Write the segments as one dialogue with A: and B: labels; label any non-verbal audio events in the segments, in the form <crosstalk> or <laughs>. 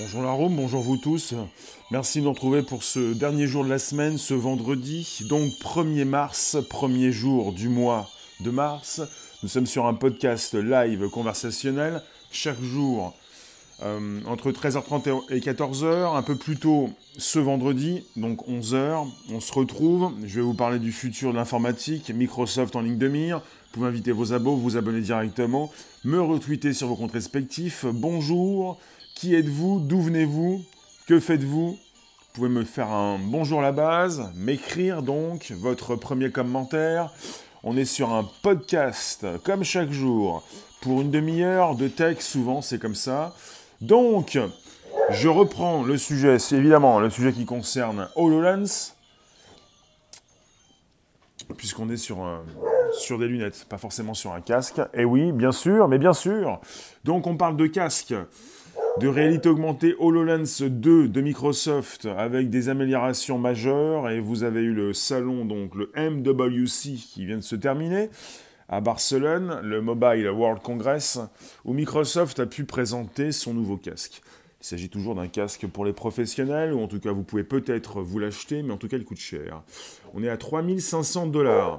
A: Bonjour la Rome, bonjour vous tous. Merci de nous retrouver pour ce dernier jour de la semaine, ce vendredi, donc 1er mars, premier jour du mois de mars. Nous sommes sur un podcast live conversationnel chaque jour euh, entre 13h30 et 14h, un peu plus tôt ce vendredi, donc 11h. On se retrouve, je vais vous parler du futur de l'informatique, Microsoft en ligne de mire. Vous pouvez inviter vos abos, vous abonner directement, me retweeter sur vos comptes respectifs. Bonjour, qui êtes-vous? D'où venez-vous? Que faites-vous? Vous pouvez me faire un bonjour à la base, m'écrire donc votre premier commentaire. On est sur un podcast, comme chaque jour, pour une demi-heure de texte, souvent c'est comme ça. Donc, je reprends le sujet, c'est évidemment le sujet qui concerne HoloLens, puisqu'on est sur, sur des lunettes, pas forcément sur un casque. Et oui, bien sûr, mais bien sûr. Donc on parle de casque de réalité augmentée HoloLens 2 de Microsoft avec des améliorations majeures et vous avez eu le salon donc le MWC qui vient de se terminer à Barcelone, le Mobile World Congress où Microsoft a pu présenter son nouveau casque. Il s'agit toujours d'un casque pour les professionnels, ou en tout cas vous pouvez peut-être vous l'acheter, mais en tout cas il coûte cher. On est à 3500 dollars.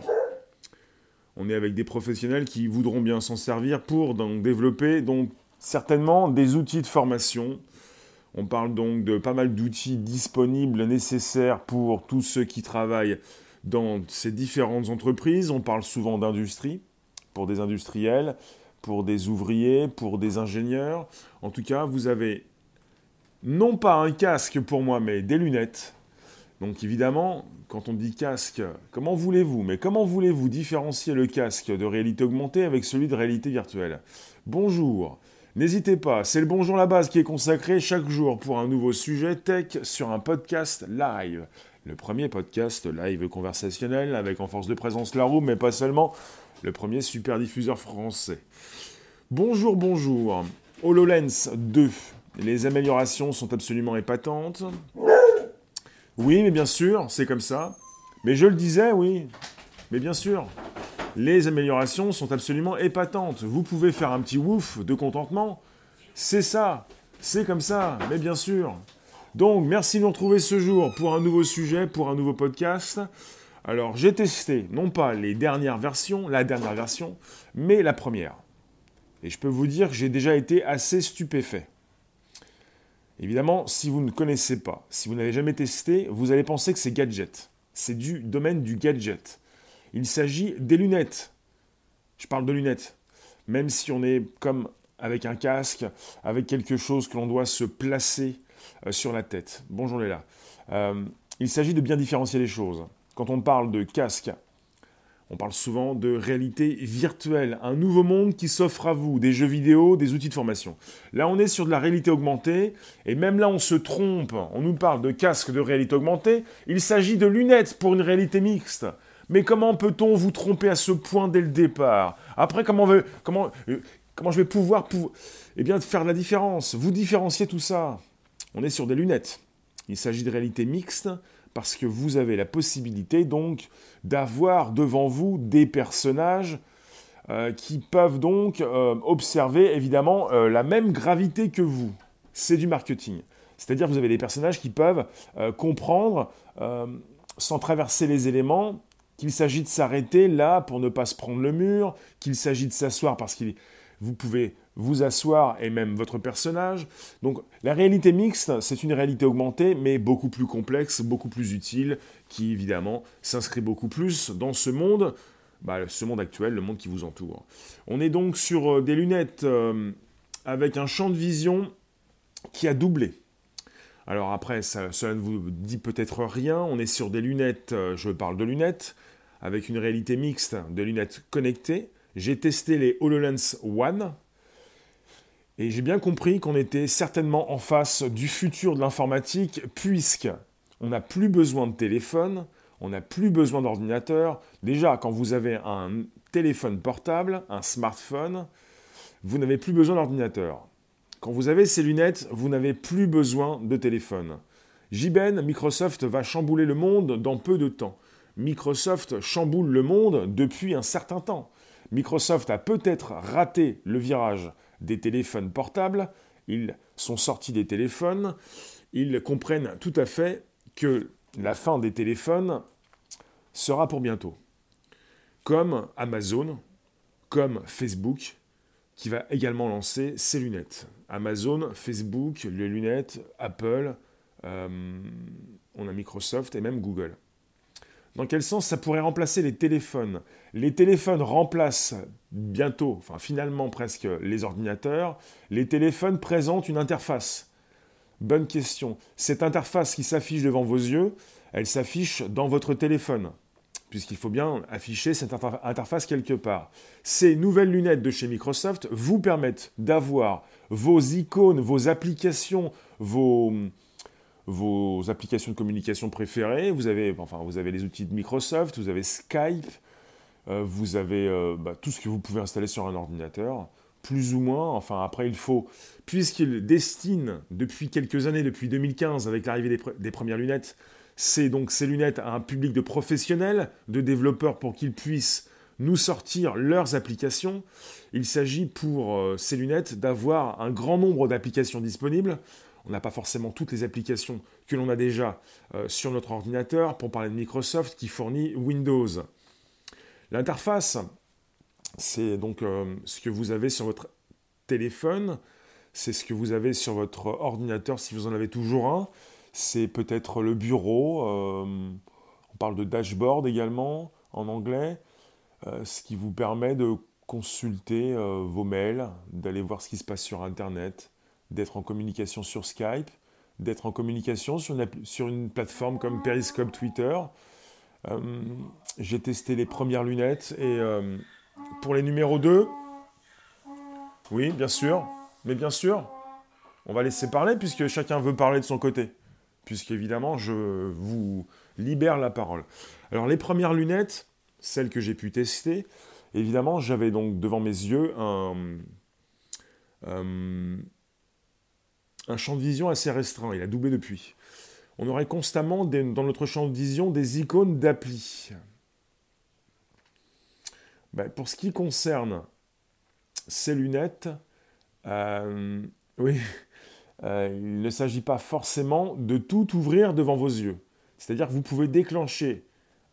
A: On est avec des professionnels qui voudront bien s'en servir pour donc, développer donc certainement des outils de formation. On parle donc de pas mal d'outils disponibles nécessaires pour tous ceux qui travaillent dans ces différentes entreprises. On parle souvent d'industrie, pour des industriels, pour des ouvriers, pour des ingénieurs. En tout cas, vous avez non pas un casque pour moi, mais des lunettes. Donc évidemment, quand on dit casque, comment voulez-vous Mais comment voulez-vous différencier le casque de réalité augmentée avec celui de réalité virtuelle? Bonjour, N'hésitez pas, c'est le Bonjour la base qui est consacré chaque jour pour un nouveau sujet tech sur un podcast live. Le premier podcast live conversationnel avec en force de présence la roue, mais pas seulement, le premier super diffuseur français. Bonjour, bonjour. HoloLens 2. Les améliorations sont absolument épatantes. Oui, mais bien sûr, c'est comme ça. Mais je le disais, oui. Mais bien sûr, les améliorations sont absolument épatantes. Vous pouvez faire un petit wouf de contentement. C'est ça, c'est comme ça, mais bien sûr. Donc, merci de nous retrouver ce jour pour un nouveau sujet, pour un nouveau podcast. Alors, j'ai testé, non pas les dernières versions, la dernière version, mais la première. Et je peux vous dire que j'ai déjà été assez stupéfait. Évidemment, si vous ne connaissez pas, si vous n'avez jamais testé, vous allez penser que c'est gadget. C'est du domaine du gadget. Il s'agit des lunettes. Je parle de lunettes. Même si on est comme avec un casque, avec quelque chose que l'on doit se placer euh, sur la tête. Bonjour Léla. Euh, il s'agit de bien différencier les choses. Quand on parle de casque, on parle souvent de réalité virtuelle, un nouveau monde qui s'offre à vous, des jeux vidéo, des outils de formation. Là, on est sur de la réalité augmentée, et même là, on se trompe. On nous parle de casque de réalité augmentée. Il s'agit de lunettes pour une réalité mixte. Mais comment peut-on vous tromper à ce point dès le départ Après, comment, euh, comment je vais pouvoir eh faire la différence Vous différenciez tout ça. On est sur des lunettes. Il s'agit de réalité mixte parce que vous avez la possibilité donc d'avoir devant vous des personnages euh, qui peuvent donc euh, observer évidemment la même gravité que vous. C'est du marketing. C'est-à-dire que vous avez des personnages qui peuvent comprendre sans traverser les éléments qu'il s'agit de s'arrêter là pour ne pas se prendre le mur, qu'il s'agit de s'asseoir parce que vous pouvez vous asseoir et même votre personnage. Donc la réalité mixte, c'est une réalité augmentée, mais beaucoup plus complexe, beaucoup plus utile, qui évidemment s'inscrit beaucoup plus dans ce monde, bah, ce monde actuel, le monde qui vous entoure. On est donc sur euh, des lunettes euh, avec un champ de vision qui a doublé. Alors après, ça, cela ne vous dit peut-être rien, on est sur des lunettes, euh, je parle de lunettes, avec une réalité mixte de lunettes connectées. J'ai testé les HoloLens One et j'ai bien compris qu'on était certainement en face du futur de l'informatique puisque on n'a plus besoin de téléphone, on n'a plus besoin d'ordinateur. Déjà, quand vous avez un téléphone portable, un smartphone, vous n'avez plus besoin d'ordinateur. Quand vous avez ces lunettes, vous n'avez plus besoin de téléphone. JBen, Microsoft va chambouler le monde dans peu de temps. Microsoft chamboule le monde depuis un certain temps. Microsoft a peut-être raté le virage des téléphones portables, ils sont sortis des téléphones, ils comprennent tout à fait que la fin des téléphones sera pour bientôt. Comme Amazon, comme Facebook, qui va également lancer ses lunettes. Amazon, Facebook, les lunettes, Apple, euh, on a Microsoft et même Google. Dans quel sens ça pourrait remplacer les téléphones? Les téléphones remplacent bientôt, enfin finalement presque, les ordinateurs. Les téléphones présentent une interface. Bonne question. Cette interface qui s'affiche devant vos yeux, elle s'affiche dans votre téléphone, puisqu'il faut bien afficher cette interface quelque part. Ces nouvelles lunettes de chez Microsoft vous permettent d'avoir vos icônes, vos applications, vos, vos applications de communication préférées. Vous avez, enfin, vous avez les outils de Microsoft, vous avez Skype, euh, vous avez euh, bah, tout ce que vous pouvez installer sur un ordinateur, plus ou moins. Enfin, après, il faut, puisqu'il destine depuis quelques années, depuis 2015, avec l'arrivée des, premières lunettes, c'est donc ces lunettes à un public de professionnels, de développeurs pour qu'ils puissent nous sortir leurs applications. Il s'agit pour euh, ces lunettes d'avoir un grand nombre d'applications disponibles on n'a pas forcément toutes les applications que l'on a déjà euh, sur notre ordinateur, pour parler de Microsoft qui fournit Windows. L'interface, c'est donc euh, ce que vous avez sur votre téléphone, c'est ce que vous avez sur votre ordinateur si vous en avez toujours un, c'est peut-être le bureau, euh, on parle de dashboard également en anglais, ce qui vous permet de consulter vos mails, d'aller voir ce qui se passe sur Internet, d'être en communication sur Skype, d'être en communication sur une, plateforme comme Periscope Twitter. Euh, j'ai testé les premières lunettes et euh, pour les numéros 2, oui, bien sûr, mais bien sûr, on va laisser parler puisque chacun veut parler de son côté. Puisqu'évidemment, je vous libère la parole. Alors, les premières lunettes, celles que j'ai pu tester, évidemment, j'avais donc devant mes yeux un. Euh, un champ de vision assez restreint, il a doublé depuis. On aurait constamment dans notre champ de vision des icônes d'appli. Ben, pour ce qui concerne ces lunettes, euh, oui, <laughs> euh, il ne s'agit pas forcément de tout ouvrir devant vos yeux. C'est-à-dire que vous pouvez déclencher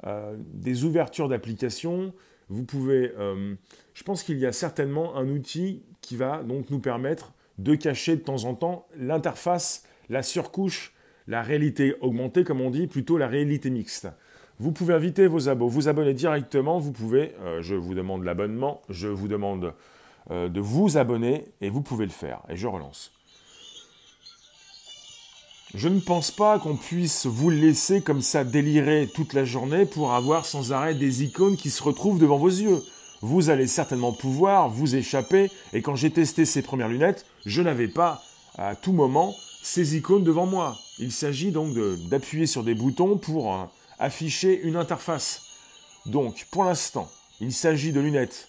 A: euh, des ouvertures d'applications, vous pouvez... je pense qu'il y a certainement un outil qui va donc nous permettre de cacher de temps en temps l'interface, la surcouche, la réalité augmentée, comme on dit, plutôt la réalité mixte. Vous pouvez inviter vos abos, vous abonner directement, vous pouvez, euh, je vous demande l'abonnement, je vous demande euh, de vous abonner et vous pouvez le faire. Et je relance. Je ne pense pas qu'on puisse vous laisser comme ça délirer toute la journée pour avoir sans arrêt des icônes qui se retrouvent devant vos yeux vous allez certainement pouvoir vous échapper. Et quand j'ai testé ces premières lunettes, je n'avais pas à tout moment ces icônes devant moi. Il s'agit donc d'appuyer sur des boutons pour euh, afficher une interface. Donc, pour l'instant, il s'agit de lunettes.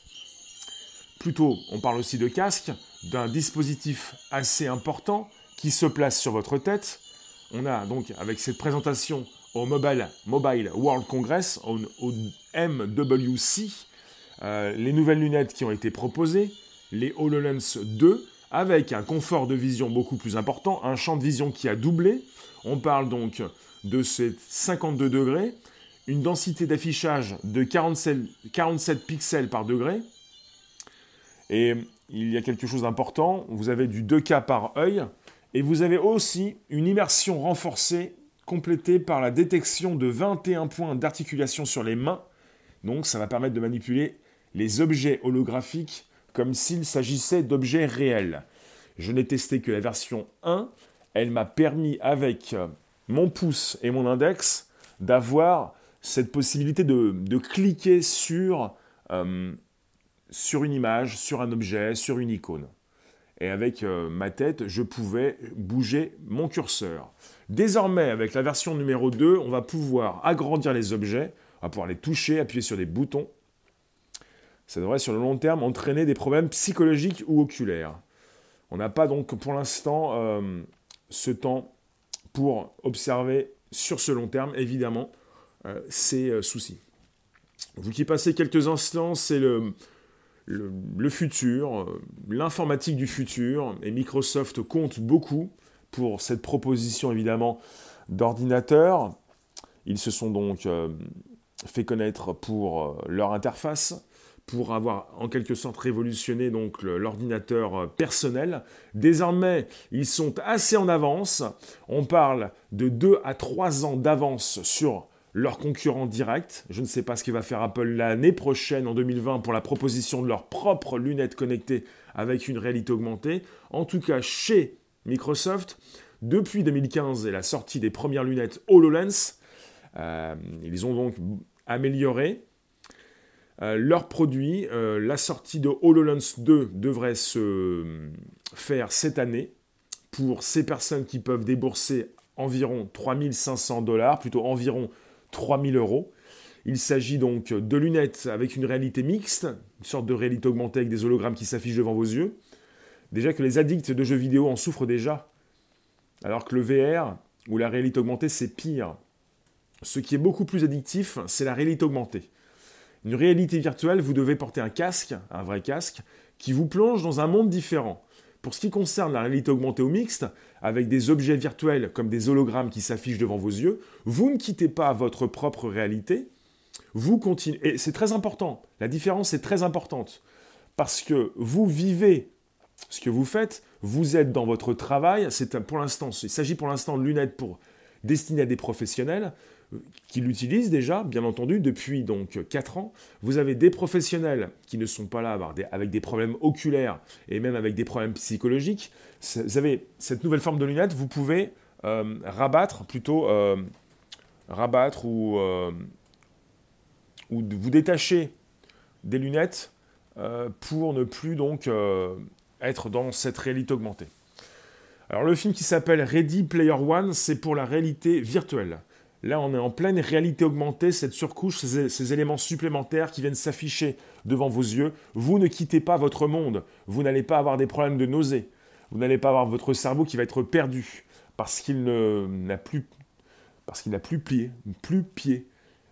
A: Plutôt, on parle aussi de casque, d'un dispositif assez important qui se place sur votre tête. On a donc, avec cette présentation au Mobile, Mobile World Congress, au MWC, euh, les nouvelles lunettes qui ont été proposées, les HoloLens 2, avec un confort de vision beaucoup plus important, un champ de vision qui a doublé. On parle donc de ces 52 degrés, une densité d'affichage de 47, 47 pixels par degré. Et il y a quelque chose d'important, vous avez du 2K par œil, et vous avez aussi une immersion renforcée complétée par la détection de 21 points d'articulation sur les mains. Donc ça va permettre de manipuler les objets holographiques comme s'il s'agissait d'objets réels. Je n'ai testé que la version 1. Elle m'a permis avec mon pouce et mon index d'avoir cette possibilité de, cliquer sur, euh, sur une image, sur un objet, sur une icône. Et avec euh, ma tête, je pouvais bouger mon curseur. Désormais, avec la version numéro 2, on va pouvoir agrandir les objets, on va pouvoir les toucher, appuyer sur des boutons ça devrait sur le long terme entraîner des problèmes psychologiques ou oculaires. On n'a pas donc pour l'instant euh, ce temps pour observer sur ce long terme, évidemment, euh, ces euh, soucis. Vous qui passez quelques instants, c'est le, le, futur, euh, l'informatique du futur, et Microsoft compte beaucoup pour cette proposition évidemment d'ordinateur. Ils se sont donc fait connaître pour leur interface, pour avoir en quelque sorte révolutionné donc l'ordinateur personnel. Désormais, ils sont assez en avance. On parle de 2 à 3 ans d'avance sur leurs concurrents directs. Je ne sais pas ce qu'il va faire Apple l'année prochaine, en 2020, pour la proposition de leurs propres lunettes connectées avec une réalité augmentée. En tout cas, chez Microsoft, depuis 2015 et la sortie des premières lunettes HoloLens, euh, ils ont donc amélioré euh, leurs produits. Euh, la sortie de HoloLens 2 devrait se faire cette année pour ces personnes qui peuvent débourser environ 3500 dollars, plutôt environ 3000 euros. Il s'agit donc de lunettes avec une réalité mixte, une sorte de réalité augmentée avec des hologrammes qui s'affichent devant vos yeux. Déjà que les addicts de jeux vidéo en souffrent déjà, alors que le VR ou la réalité augmentée, c'est pire. Ce qui est beaucoup plus addictif, c'est la réalité augmentée. Une réalité virtuelle, vous devez porter un casque, un vrai casque, qui vous plonge dans un monde différent. Pour ce qui concerne la réalité augmentée ou mixte, avec des objets virtuels comme des hologrammes qui s'affichent devant vos yeux, vous ne quittez pas votre propre réalité, vous continuez. Et c'est très important, la différence est très importante, parce que vous vivez ce que vous faites, vous êtes dans votre travail, c'est pour l'instant, il s'agit pour l'instant de lunettes pour destinées à des professionnels, qui l'utilisent déjà, bien entendu, depuis donc 4 ans. Vous avez des professionnels qui ne sont pas là avec des problèmes oculaires et même avec des problèmes psychologiques. Vous avez cette nouvelle forme de lunettes, vous pouvez euh, rabattre, plutôt euh, rabattre ou, euh, ou vous détacher des lunettes pour ne plus donc être dans cette réalité augmentée. Alors le film qui s'appelle Ready Player One, c'est pour la réalité virtuelle. Là, on est en pleine réalité augmentée, cette surcouche, ces, éléments supplémentaires qui viennent s'afficher devant vos yeux. Vous ne quittez pas votre monde. Vous n'allez pas avoir des problèmes de nausée. Vous n'allez pas avoir votre cerveau qui va être perdu parce qu'il n'a plus, parce qu'il n'a plus pied, plus pied.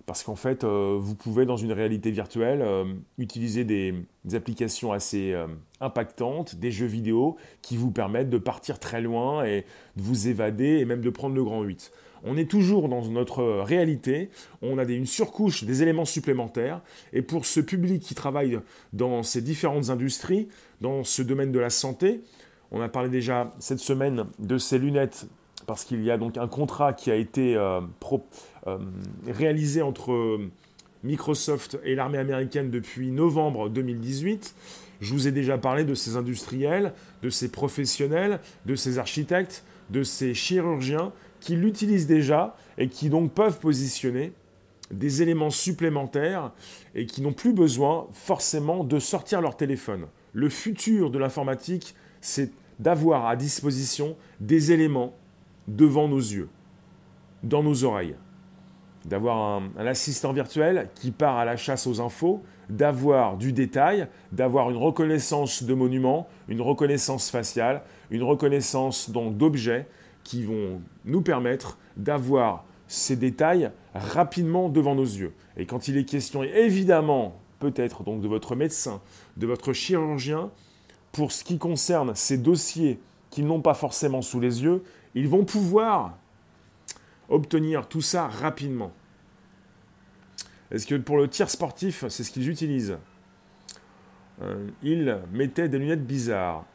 A: Parce qu'en fait, euh, vous pouvez, dans une réalité virtuelle, euh, utiliser des, applications assez euh, impactantes, des jeux vidéo qui vous permettent de partir très loin et de vous évader et même de prendre le grand 8 on est toujours dans notre réalité, on a une surcouche, des éléments supplémentaires, et pour ce public qui travaille dans ces différentes industries, dans ce domaine de la santé, on a parlé déjà cette semaine de ces lunettes parce qu'il y a donc un contrat qui a été euh, euh, réalisé entre Microsoft et l'armée américaine depuis novembre 2018. Je vous ai déjà parlé de ces industriels, de ces professionnels, de ces architectes, de ces chirurgiens qui l'utilisent déjà et qui donc peuvent positionner des éléments supplémentaires et qui n'ont plus besoin forcément de sortir leur téléphone. Le futur de l'informatique, c'est d'avoir à disposition des éléments devant nos yeux, dans nos oreilles. D'avoir un, assistant virtuel qui part à la chasse aux infos, d'avoir du détail, d'avoir une reconnaissance de monuments, une reconnaissance faciale, une reconnaissance d'objets, qui vont nous permettre d'avoir ces détails rapidement devant nos yeux. Et quand il est question, évidemment, peut-être donc de votre médecin, de votre chirurgien, pour ce qui concerne ces dossiers qu'ils n'ont pas forcément sous les yeux, ils vont pouvoir obtenir tout ça rapidement. Est-ce que pour le tir sportif, c'est ce qu'ils utilisent? Euh, Ils mettaient des lunettes bizarres.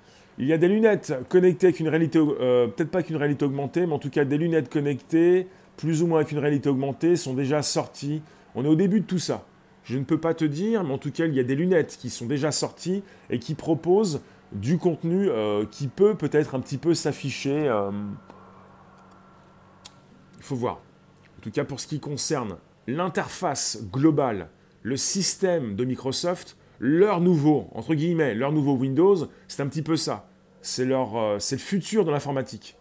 A: Il y a des lunettes connectées avec une réalité, euh, peut-être pas qu'une réalité augmentée, mais en tout cas des lunettes connectées, plus ou moins avec une réalité augmentée, sont déjà sorties. On est au début de tout ça. Je ne peux pas te dire, mais en tout cas, il y a des lunettes qui sont déjà sorties et qui proposent du contenu euh, qui peut peut-être un petit peu s'afficher. Euh, il faut voir. En tout cas, pour ce qui concerne l'interface globale, le système de Microsoft, leur nouveau, entre guillemets, leur nouveau Windows, c'est un petit peu ça. Euh, c'est le futur de l'informatique.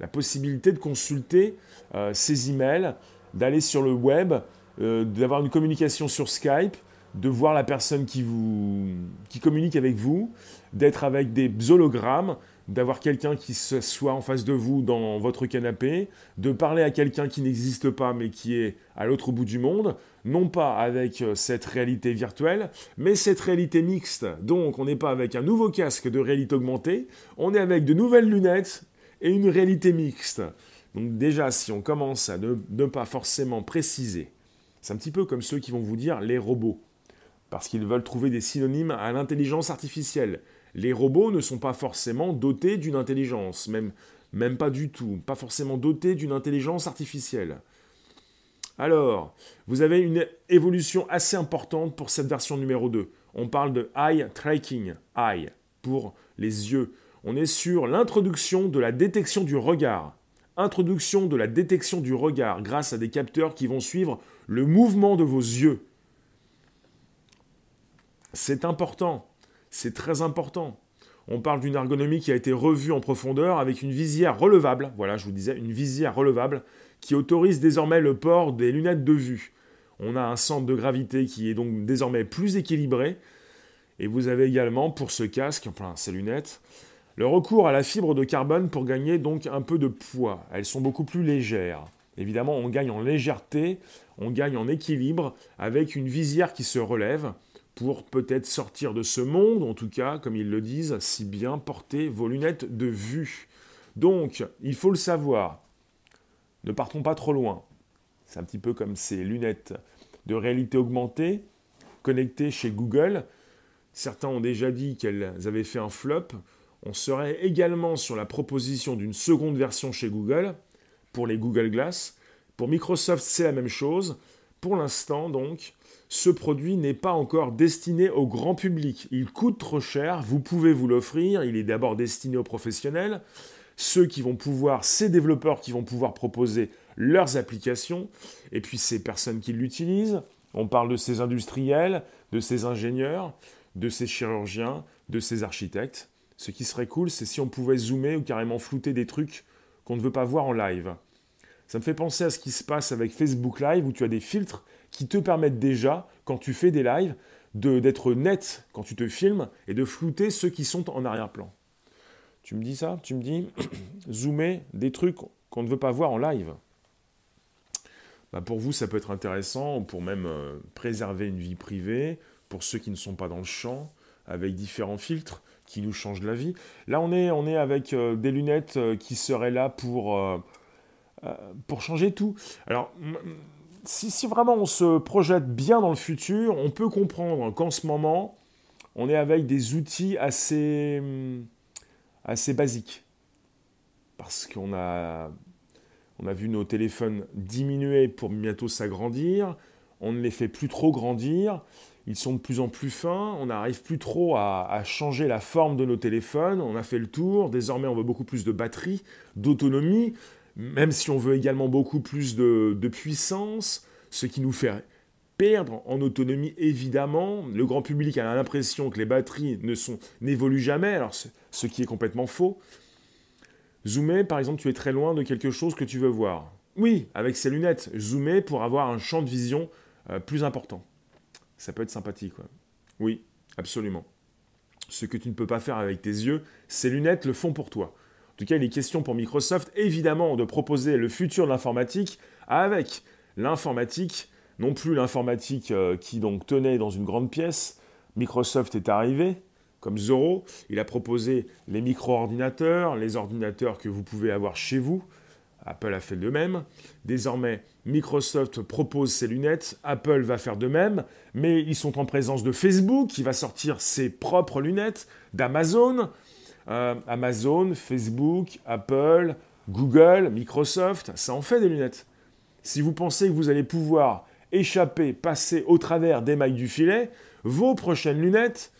A: La possibilité de consulter euh, ses emails, d'aller sur le web, euh, d'avoir une communication sur Skype, de voir la personne qui, vous, qui communique avec vous, d'être avec des hologrammes, d'avoir quelqu'un qui soit en face de vous dans votre canapé, de parler à quelqu'un qui n'existe pas mais qui est à l'autre bout du monde, non pas avec euh, cette réalité virtuelle, mais cette réalité mixte. Donc on n'est pas avec un nouveau casque de réalité augmentée, on est avec de nouvelles lunettes et une réalité mixte. Donc déjà, si on commence à ne, pas forcément préciser, c'est un petit peu comme ceux qui vont vous dire les robots, parce qu'ils veulent trouver des synonymes à l'intelligence artificielle. Les robots ne sont pas forcément dotés d'une intelligence, même, pas du tout, pas forcément dotés d'une intelligence artificielle. Alors, vous avez une évolution assez importante pour cette version numéro 2. On parle de eye tracking, eye, pour les yeux. On est sur l'introduction de la détection du regard. Introduction de la détection du regard grâce à des capteurs qui vont suivre le mouvement de vos yeux. C'est important, c'est très important. On parle d'une ergonomie qui a été revue en profondeur avec une visière relevable. Voilà, je vous disais, une visière relevable qui autorise désormais le port des lunettes de vue. On a un centre de gravité qui est donc désormais plus équilibré. Et vous avez également pour ce casque, enfin ces lunettes, le recours à la fibre de carbone pour gagner donc un peu de poids. Elles sont beaucoup plus légères. Évidemment, on gagne en légèreté, on gagne en équilibre avec une visière qui se relève pour peut-être sortir de ce monde, en tout cas, comme ils le disent, si bien porter vos lunettes de vue. Donc, il faut le savoir, ne partons pas trop loin. C'est un petit peu comme ces lunettes de réalité augmentée connectées chez Google. Certains ont déjà dit qu'elles avaient fait un flop. On serait également sur la proposition d'une seconde version chez Google pour les Google Glass. Pour Microsoft, c'est la même chose. Pour l'instant, donc, ce produit n'est pas encore destiné au grand public. Il coûte trop cher, vous pouvez vous l'offrir, il est d'abord destiné aux professionnels ceux qui vont pouvoir, ces développeurs qui vont pouvoir proposer leurs applications, et puis ces personnes qui l'utilisent. On parle de ces industriels, de ces ingénieurs, de ces chirurgiens, de ces architectes. Ce qui serait cool, c'est si on pouvait zoomer ou carrément flouter des trucs qu'on ne veut pas voir en live. Ça me fait penser à ce qui se passe avec Facebook Live, où tu as des filtres qui te permettent déjà, quand tu fais des lives, d'être net quand tu te filmes et de flouter ceux qui sont en arrière-plan. Tu me dis ça Tu me dis <coughs> zoomer des trucs qu'on ne veut pas voir en live. Bah pour vous, ça peut être intéressant pour même euh, préserver une vie privée, pour ceux qui ne sont pas dans le champ, avec différents filtres qui nous changent la vie. Là, on est, on est avec euh, des lunettes euh, qui seraient là pour, pour changer tout. Alors, si, vraiment on se projette bien dans le futur, on peut comprendre qu'en ce moment, on est avec des outils assez hum, assez basique. Parce qu'on a, vu nos téléphones diminuer pour bientôt s'agrandir. On ne les fait plus trop grandir. Ils sont de plus en plus fins. On n'arrive plus trop à, changer la forme de nos téléphones. On a fait le tour. Désormais, on veut beaucoup plus de batterie, d'autonomie, même si on veut également beaucoup plus de, puissance, ce qui nous fait perdre en autonomie évidemment. Le grand public a l'impression que les batteries ne sont n'évoluent jamais, alors ce qui est complètement faux. Zoomer, par exemple, tu es très loin de quelque chose que tu veux voir. Oui, avec ces lunettes, zoomer pour avoir un champ de vision euh, plus important. Ça peut être sympathique. Oui, absolument. Ce que tu ne peux pas faire avec tes yeux, ces lunettes le font pour toi. En tout cas, il est question pour Microsoft, évidemment, de proposer le futur de l'informatique avec l'informatique non plus l'informatique euh, qui donc tenait dans une grande pièce. Microsoft est arrivé, comme Zoro, il a proposé les micro-ordinateurs, les ordinateurs que vous pouvez avoir chez vous. Apple a fait de même. Désormais, Microsoft propose ses lunettes, Apple va faire de même, mais ils sont en présence de Facebook qui va sortir ses propres lunettes, d'Amazon. Euh, Amazon, Facebook, Apple, Google, Microsoft, ça en fait des lunettes. Si vous pensez que vous allez pouvoir échapper, passer au travers des mailles du filet, vos prochaines lunettes,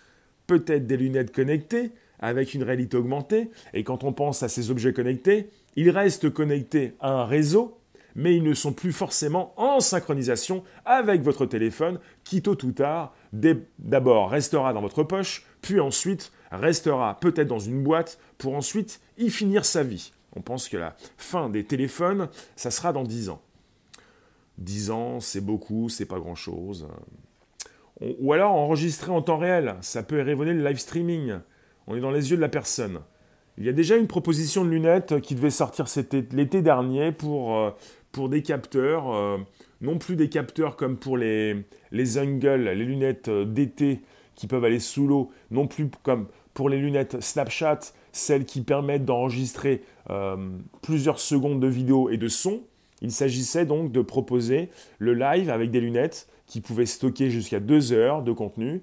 A: peut-être des lunettes connectées, avec une réalité augmentée, et quand on pense à ces objets connectés, ils restent connectés à un réseau, mais ils ne sont plus forcément en synchronisation avec votre téléphone, qui tôt ou tard, d'abord restera dans votre poche, puis ensuite restera peut-être dans une boîte, pour ensuite y finir sa vie. On pense que la fin des téléphones, ça sera dans 10 ans. 10 ans, c'est beaucoup, c'est pas grand-chose. Ou alors enregistrer en temps réel, ça peut révéler le live streaming. On est dans les yeux de la personne. Il y a déjà une proposition de lunettes qui devait sortir l'été dernier pour, euh, des capteurs, euh, non plus des capteurs comme pour les, les les lunettes euh, d'été qui peuvent aller sous l'eau, non plus comme pour les lunettes Snapchat, celles qui permettent d'enregistrer plusieurs secondes de vidéo et de son. Il s'agissait donc de proposer le live avec des lunettes qui pouvaient stocker jusqu'à deux heures de contenu,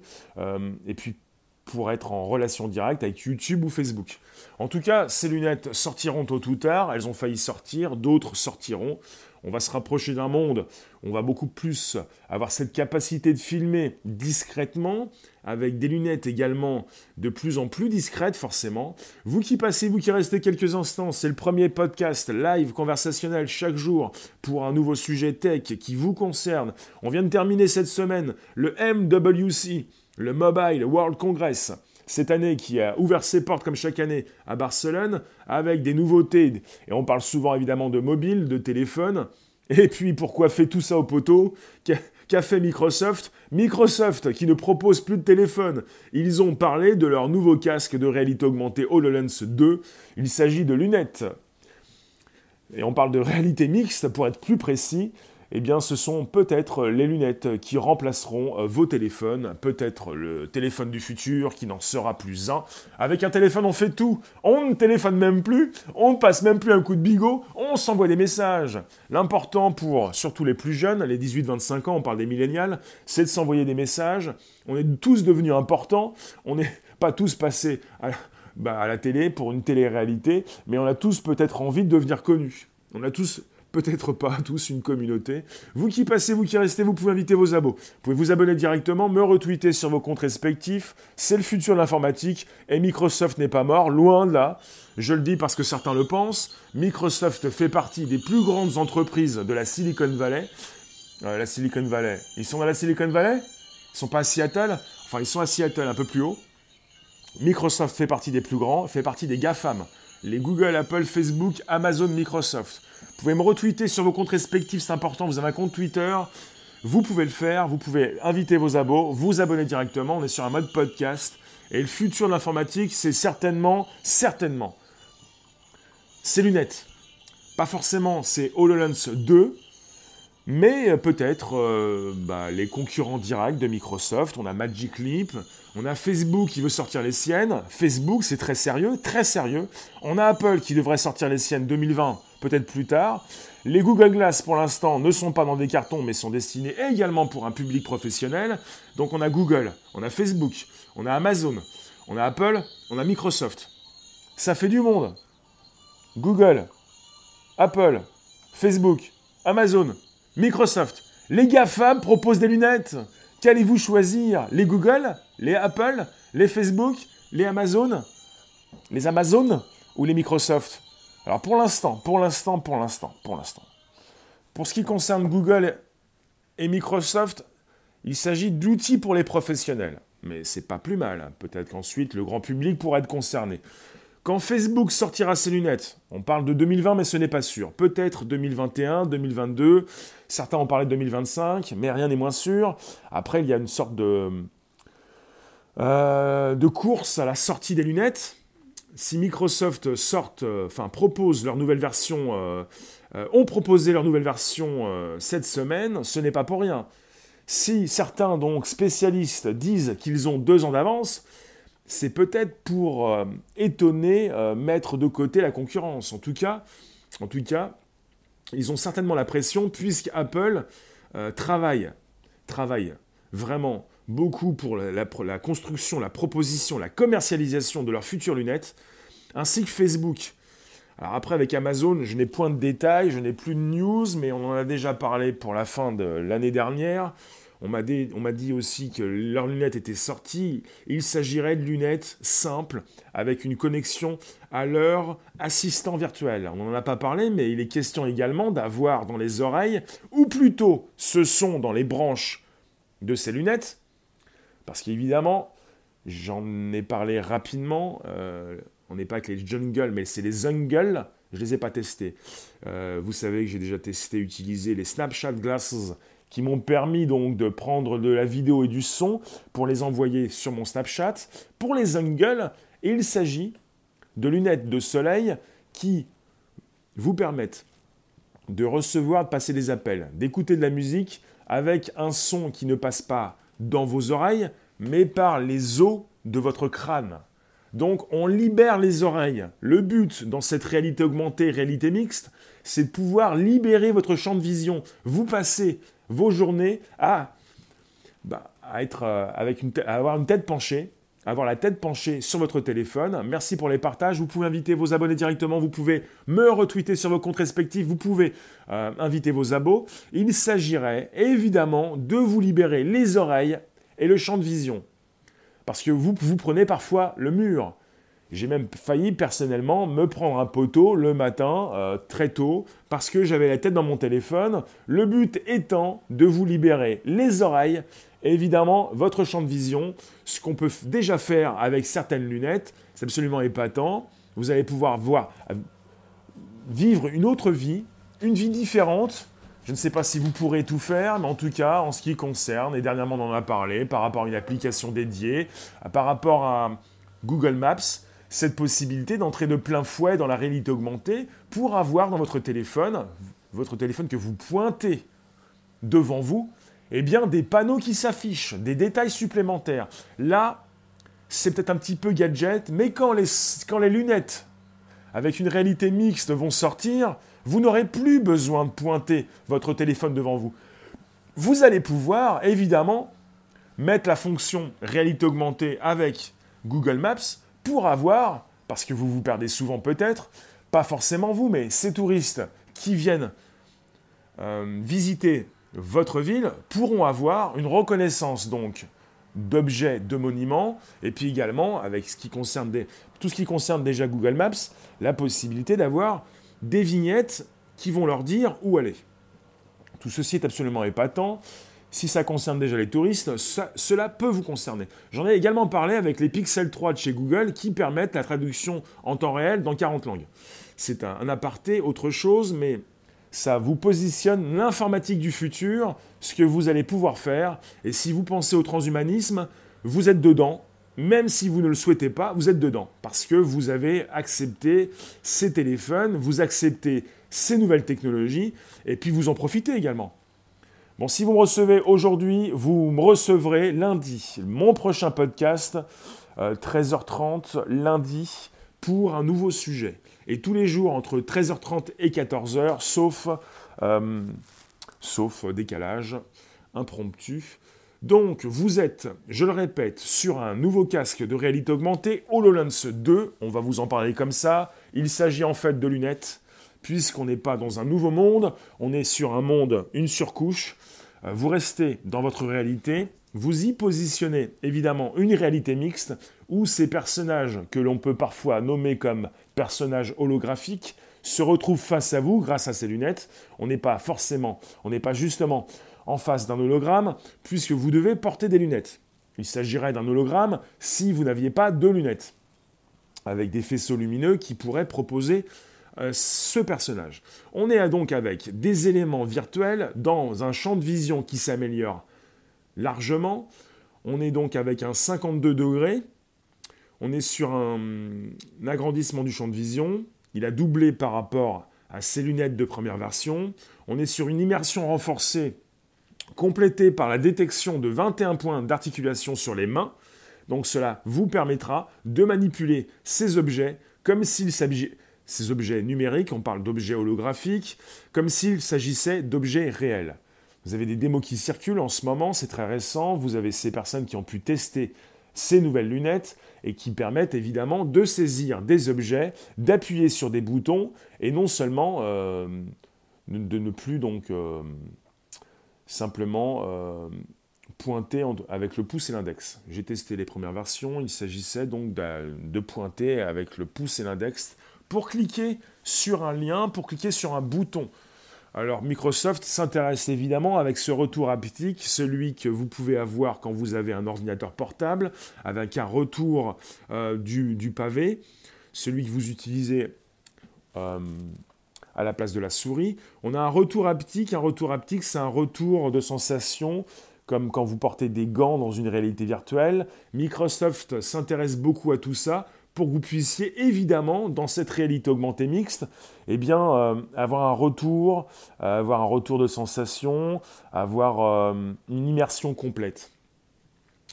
A: et puis pour être en relation directe avec YouTube ou Facebook. En tout cas, ces lunettes sortiront tôt ou tard, elles ont failli sortir, d'autres sortiront. On va se rapprocher d'un monde, on va beaucoup plus avoir cette capacité de filmer discrètement, avec des lunettes également de plus en plus discrètes forcément. Vous qui passez, vous qui restez quelques instants, c'est le premier podcast live conversationnel chaque jour pour un nouveau sujet tech qui vous concerne. On vient de terminer cette semaine le MWC, le Mobile World Congress, cette année qui a ouvert ses portes comme chaque année à Barcelone, avec des nouveautés, et on parle souvent évidemment de mobile, de téléphone, et puis pourquoi fait tout ça au poteau? Qu'a fait Microsoft Microsoft qui ne propose plus de téléphone. Ils ont parlé de leur nouveau casque de réalité augmentée HoloLens 2. Il s'agit de lunettes. Et on parle de réalité mixte pour être plus précis eh bien ce sont peut-être les lunettes qui remplaceront euh, vos téléphones, peut-être le téléphone du futur qui n'en sera plus un. Avec un téléphone, on fait tout. On ne téléphone même plus, on ne passe même plus un coup de bigot, on s'envoie des messages. L'important pour surtout les plus jeunes, les 18-25 ans, on parle des millénials, c'est de s'envoyer des messages. On est tous devenus importants, on n'est pas tous passés à, bah, à la télé pour une télé-réalité, mais on a tous peut-être envie de devenir connus. On a tous peut-être pas <laughs> tous une communauté. Vous qui passez, vous qui restez, vous pouvez inviter vos abos. Vous pouvez vous abonner directement, me retweeter sur vos comptes respectifs. C'est le futur de l'informatique et Microsoft n'est pas mort, loin de là. Je le dis parce que certains le pensent. Microsoft fait partie des plus grandes entreprises de la Silicon Valley. Euh, la Silicon Valley. Ils sont dans la Silicon Valley? Ils sont pas à Seattle? Enfin, ils sont à Seattle, un peu plus haut. Microsoft fait partie des plus grands, fait partie des GAFAM. Les Google, Apple, Facebook, Amazon, Microsoft. Vous pouvez me retweeter sur vos comptes respectifs, c'est important. Vous avez un compte Twitter, vous pouvez le faire. Vous pouvez inviter vos abos, vous abonner directement. On est sur un mode podcast. Et le futur de l'informatique, c'est certainement, certainement, ces lunettes. Pas forcément c'est HoloLens 2, mais peut-être euh, bah, les concurrents directs de Microsoft. On a Magic Leap, on a Facebook qui veut sortir les siennes. Facebook, c'est très sérieux, très sérieux. On a Apple qui devrait sortir les siennes 2020 peut-être plus tard. Les Google Glass, pour l'instant, ne sont pas dans des cartons, mais sont destinés également pour un public professionnel. Donc on a Google, on a Facebook, on a Amazon, on a Apple, on a Microsoft. Ça fait du monde. Google, Apple, Facebook, Amazon, Microsoft. Les GAFAM proposent des lunettes. Qu'allez-vous choisir? Les Google Les Apple Les Facebook Les Amazon? Les Amazon Ou les Microsoft? Alors pour l'instant, pour l'instant, pour l'instant, pour l'instant. Pour ce qui concerne Google et Microsoft, il s'agit d'outils pour les professionnels. Mais c'est pas plus mal. Hein. Peut-être qu'ensuite le grand public pourra être concerné. Quand Facebook sortira ses lunettes, on parle de 2020, mais ce n'est pas sûr. Peut-être 2021, 2022. Certains ont parlé de 2025, mais rien n'est moins sûr. Après, il y a une sorte de, euh, de course à la sortie des lunettes si Microsoft sorte, euh, enfin propose leur nouvelle version, euh, euh, ont proposé leur nouvelle version cette semaine, ce n'est pas pour rien. Si certains donc spécialistes disent qu'ils ont deux ans d'avance, c'est peut-être pour étonner, mettre de côté la concurrence. En tout cas, en tout cas, ils ont certainement la pression puisque Apple travaille, travaille vraiment beaucoup pour la, construction, la proposition, la commercialisation de leurs futures lunettes, ainsi que Facebook. Alors après, avec Amazon, je n'ai point de détails, je n'ai plus de news, mais on en a déjà parlé pour la fin de l'année dernière. On m'a dit, aussi que leurs lunettes étaient sorties. Il s'agirait de lunettes simples avec une connexion à leur assistant virtuel. On n'en a pas parlé, mais il est question également d'avoir dans les oreilles, ou plutôt ce sont dans les branches de ces lunettes, parce qu'évidemment, j'en ai parlé rapidement, euh, on n'est pas avec les jungle, mais c'est les Zungle, je ne les ai pas testés. Euh, vous savez que j'ai déjà testé, utilisé les Snapchat Glasses qui m'ont permis donc de prendre de la vidéo et du son pour les envoyer sur mon Snapchat. Pour les Zungle, il s'agit de lunettes de soleil qui vous permettent de recevoir, de passer des appels, d'écouter de la musique avec un son qui ne passe pas dans vos oreilles, mais par les os de votre crâne. Donc on libère les oreilles. Le but dans cette réalité augmentée, réalité mixte, c'est de pouvoir libérer votre champ de vision. Vous passez vos journées à, bah, être, euh, avec à avoir une tête penchée, avoir la tête penchée sur votre téléphone. Merci pour les partages. Vous pouvez inviter vos abonnés directement. Vous pouvez me retweeter sur vos comptes respectifs. Vous pouvez euh, inviter vos abos. Il s'agirait évidemment de vous libérer les oreilles et le champ de vision. Parce que vous, prenez parfois le mur. J'ai même failli personnellement me prendre un poteau le matin euh, très tôt parce que j'avais la tête dans mon téléphone. Le but étant de vous libérer les oreilles évidemment votre champ de vision, ce qu'on peut déjà faire avec certaines lunettes, c'est absolument épatant. Vous allez pouvoir voir, euh, vivre une autre vie, une vie différente. Je ne sais pas si vous pourrez tout faire, mais en tout cas, en ce qui concerne, et dernièrement on en a parlé, par rapport à une application dédiée, par rapport à Google Maps, cette possibilité d'entrer de plein fouet dans la réalité augmentée pour avoir dans votre téléphone, votre téléphone que vous pointez devant vous, eh bien, des panneaux qui s'affichent, des détails supplémentaires. Là, c'est peut-être un petit peu gadget, mais quand les, lunettes avec une réalité mixte vont sortir, vous n'aurez plus besoin de pointer votre téléphone devant vous. Vous allez pouvoir, évidemment, mettre la fonction réalité augmentée avec Google Maps pour avoir, parce que vous vous perdez souvent peut-être, pas forcément vous, mais ces touristes qui viennent euh, visiter votre ville pourront avoir une reconnaissance donc d'objets, de monuments, et puis également, avec ce qui concerne tout ce qui concerne déjà Google Maps, la possibilité d'avoir des vignettes qui vont leur dire où aller. Tout ceci est absolument épatant. Si ça concerne déjà les touristes, cela peut vous concerner. J'en ai également parlé avec les Pixel 3 de chez Google qui permettent la traduction en temps réel dans 40 langues. C'est un aparté, autre chose, mais ça vous positionne l'informatique du futur, ce que vous allez pouvoir faire. Et si vous pensez au transhumanisme, vous êtes dedans. Même si vous ne le souhaitez pas, vous êtes dedans. Parce que vous avez accepté ces téléphones, vous acceptez ces nouvelles technologies, et puis vous en profitez également. Bon, si vous me recevez aujourd'hui, vous me recevrez lundi, mon prochain podcast, 13h30, euh, lundi, pour un nouveau sujet et tous les jours entre 13h30 et 14h, sauf, euh, sauf décalage impromptu. Donc, vous êtes, je le répète, sur un nouveau casque de réalité augmentée, HoloLens 2. On va vous en parler comme ça. Il s'agit en fait de lunettes, puisqu'on n'est pas dans un nouveau monde, on est sur un monde, une surcouche. Euh, vous restez dans votre réalité, vous y positionnez évidemment une réalité mixte où ces personnages que l'on peut parfois nommer comme personnages holographiques se retrouvent face à vous grâce à ces lunettes. On n'est pas forcément, on n'est pas justement en face d'un hologramme puisque vous devez porter des lunettes. Il s'agirait d'un hologramme si vous n'aviez pas de lunettes avec des faisceaux lumineux qui pourraient proposer euh, ce personnage. On est donc avec des éléments virtuels dans un champ de vision qui s'améliore largement. On est donc avec un 52 degrés. On est sur un, agrandissement du champ de vision. Il a doublé par rapport à ses lunettes de première version. On est sur une immersion renforcée complétée par la détection de 21 points d'articulation sur les mains. Donc cela vous permettra de manipuler ces objets comme s'il ces objets numériques, on parle d'objets holographiques, comme s'il s'agissait d'objets réels. Vous avez des démos qui circulent en ce moment, c'est très récent. Vous avez ces personnes qui ont pu tester ces nouvelles lunettes et qui permettent évidemment de saisir des objets, d'appuyer sur des boutons et non seulement euh, de ne plus donc euh, simplement euh, pointer avec le pouce et l'index. J'ai testé les premières versions, il s'agissait donc de pointer avec le pouce et l'index pour cliquer sur un lien, pour cliquer sur un bouton. Alors Microsoft s'intéresse évidemment avec ce retour haptique, celui que vous pouvez avoir quand vous avez un ordinateur portable, avec un retour euh, du, pavé, celui que vous utilisez euh, à la place de la souris. On a un retour haptique, un retour haptique c'est un retour de sensation comme quand vous portez des gants dans une réalité virtuelle. Microsoft s'intéresse beaucoup à tout ça pour que vous puissiez évidemment, dans cette réalité augmentée mixte, eh bien, euh, avoir un retour, euh, avoir un retour de sensation, avoir euh, une immersion complète.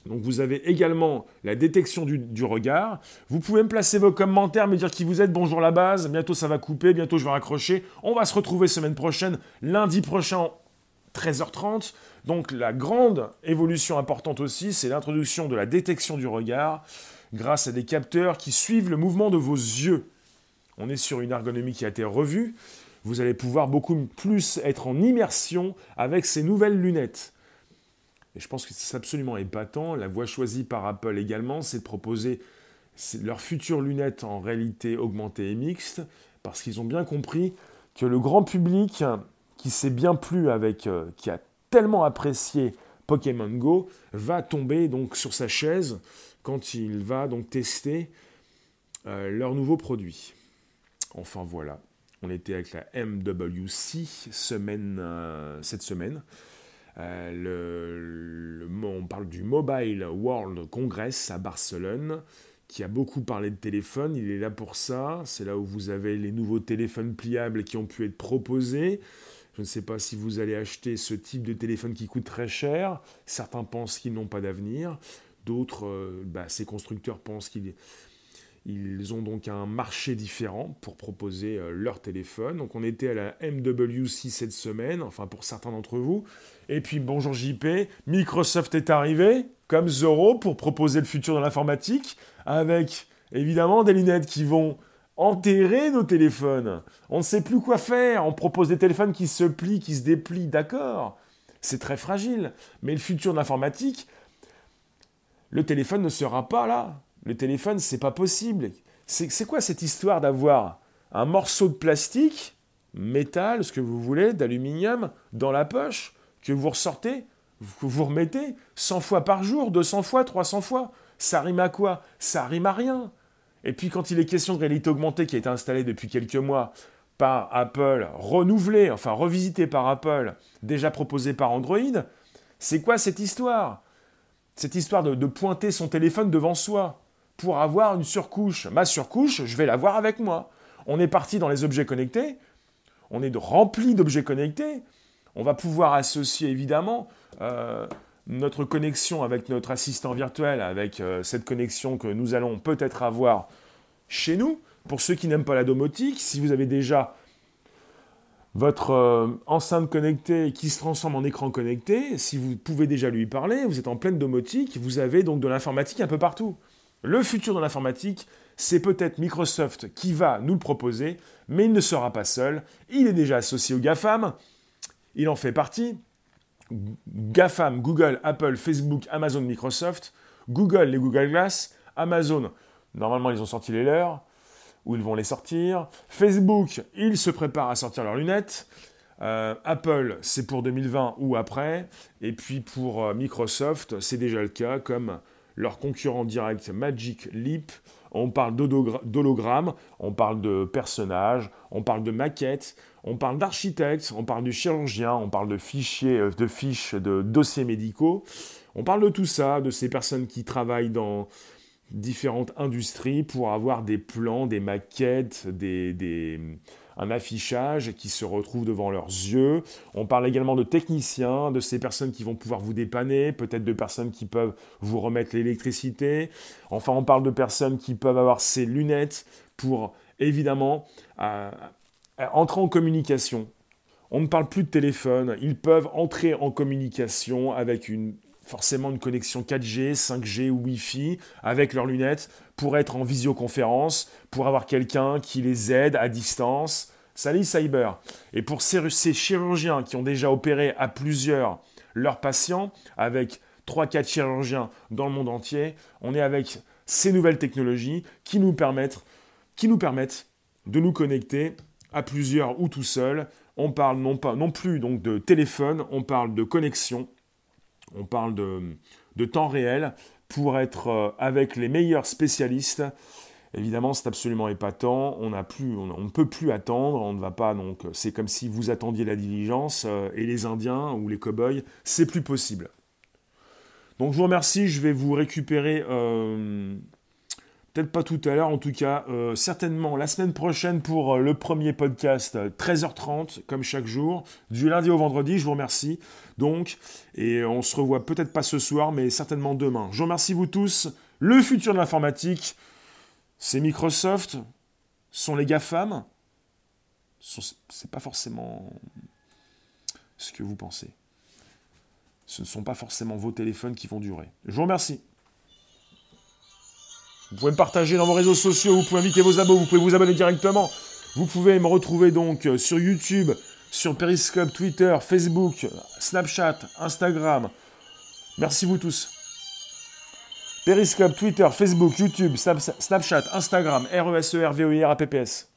A: Donc vous avez également la détection du, du, regard. Vous pouvez me placer vos commentaires, me dire qui vous êtes, bonjour la base, bientôt ça va couper, bientôt je vais raccrocher. On va se retrouver semaine prochaine, lundi prochain, 13h30. Donc la grande évolution importante aussi, c'est l'introduction de la détection du regard grâce à des capteurs qui suivent le mouvement de vos yeux. On est sur une ergonomie qui a été revue. Vous allez pouvoir beaucoup plus être en immersion avec ces nouvelles lunettes. Et je pense que c'est absolument épatant. La voie choisie par Apple également, c'est de proposer leurs futures lunettes en réalité augmentée et mixte, parce qu'ils ont bien compris que le grand public qui s'est bien plu avec, euh, qui a tellement apprécié Pokémon Go, va tomber donc sur sa chaise quand il va donc tester euh, leur nouveau produit. Enfin voilà, on était avec la MWC semaine, euh, cette semaine. Euh, on parle du Mobile World Congress à Barcelone, qui a beaucoup parlé de téléphone. Il est là pour ça. C'est là où vous avez les nouveaux téléphones pliables qui ont pu être proposés. Je ne sais pas si vous allez acheter ce type de téléphone qui coûte très cher. Certains pensent qu'ils n'ont pas d'avenir. D'autres, euh, bah, ces constructeurs pensent qu'ils ils ont donc un marché différent pour proposer euh, leur téléphone. Donc on était à la MWC cette semaine, enfin pour certains d'entre vous. Et puis bonjour JP, Microsoft est arrivé comme Zoro pour proposer le futur de l'informatique avec évidemment des lunettes qui vont enterrer nos téléphones. On ne sait plus quoi faire. On propose des téléphones qui se plient, qui se déplient, d'accord. C'est très fragile. Mais le futur de l'informatique, le téléphone ne sera pas là. Le téléphone, c'est pas possible. C'est quoi cette histoire d'avoir un morceau de plastique, métal, ce que vous voulez, d'aluminium, dans la poche, que vous ressortez, que vous remettez 100 fois par jour, 200 fois, 300 fois? Ça rime à quoi? Ça rime à rien. Et puis quand il est question de réalité augmentée qui a été installée depuis quelques mois par Apple, renouvelée, enfin revisitée par Apple, déjà proposée par Android, c'est quoi cette histoire? Cette histoire de, pointer son téléphone devant soi pour avoir une surcouche. Ma surcouche, je vais l'avoir avec moi. On est parti dans les objets connectés, on est rempli d'objets connectés. On va pouvoir associer évidemment euh, notre connexion avec notre assistant virtuel, avec euh, cette connexion que nous allons peut-être avoir chez nous. Pour ceux qui n'aiment pas la domotique, si vous avez déjà votre euh, enceinte connectée qui se transforme en écran connecté, si vous pouvez déjà lui parler, vous êtes en pleine domotique, vous avez donc de l'informatique un peu partout. Le futur de l'informatique, c'est peut-être Microsoft qui va nous le proposer, mais il ne sera pas seul. Il est déjà associé au GAFAM, il en fait partie. GAFAM, Google, Apple, Facebook, Amazon, Microsoft, Google, les Google Glass, Amazon, normalement ils ont sorti les leurs, où ils vont les sortir. Facebook, ils se préparent à sortir leurs lunettes. Euh, Apple, c'est pour 2020 ou après. Et puis pour euh, Microsoft, c'est déjà le cas, comme leur concurrent direct Magic Leap. On parle d'hologramme, on parle de personnages, on parle de maquettes, on parle d'architectes, on parle du chirurgien, on parle de fichiers, euh, de fiches, de dossiers médicaux. On parle de tout ça, de ces personnes qui travaillent dans, différentes industries pour avoir des plans, des maquettes, des, un affichage qui se retrouve devant leurs yeux. On parle également de techniciens, de ces personnes qui vont pouvoir vous dépanner, peut-être de personnes qui peuvent vous remettre l'électricité. Enfin, on parle de personnes qui peuvent avoir ces lunettes pour évidemment euh, entrer en communication. On ne parle plus de téléphone, ils peuvent entrer en communication avec une forcément une connexion 4G, 5G ou Wi-Fi avec leurs lunettes pour être en visioconférence, pour avoir quelqu'un qui les aide à distance. Salut Cyber. Et pour ces, ces chirurgiens qui ont déjà opéré à plusieurs leurs patients, avec 3-4 chirurgiens dans le monde entier, on est avec ces nouvelles technologies qui nous permettent, qui nous permettent de nous connecter à plusieurs ou tout seul. On parle non, pas, non plus donc de téléphone, on parle de connexion on parle de, temps réel pour être euh, avec les meilleurs spécialistes. Évidemment, c'est absolument épatant. On, on, ne peut plus attendre. On ne va pas donc. C'est comme si vous attendiez la diligence euh, et les Indiens ou les cow-boys, c'est plus possible. Donc je vous remercie. Je vais vous récupérer euh, Peut-être pas tout à l'heure, en tout cas, euh, certainement la semaine prochaine pour euh, le premier podcast, 13h30, comme chaque jour, du lundi au vendredi. Je vous remercie. Donc, et on se revoit peut-être pas ce soir, mais certainement demain. Je vous remercie vous tous. Le futur de l'informatique, c'est Microsoft, sont les GAFAM. C'est pas forcément ce que vous pensez. Ce ne sont pas forcément vos téléphones qui vont durer. Je vous remercie. Vous pouvez me partager dans vos réseaux sociaux, vous pouvez inviter vos abos, vous pouvez vous abonner directement. Vous pouvez me retrouver donc euh, sur YouTube, sur Periscope, Twitter, Facebook, Snapchat, Instagram. Merci vous tous. Periscope, Twitter, Facebook, YouTube, Snapchat, Instagram, R-E-S-E-R, V-O-I-R, A-P-P-S.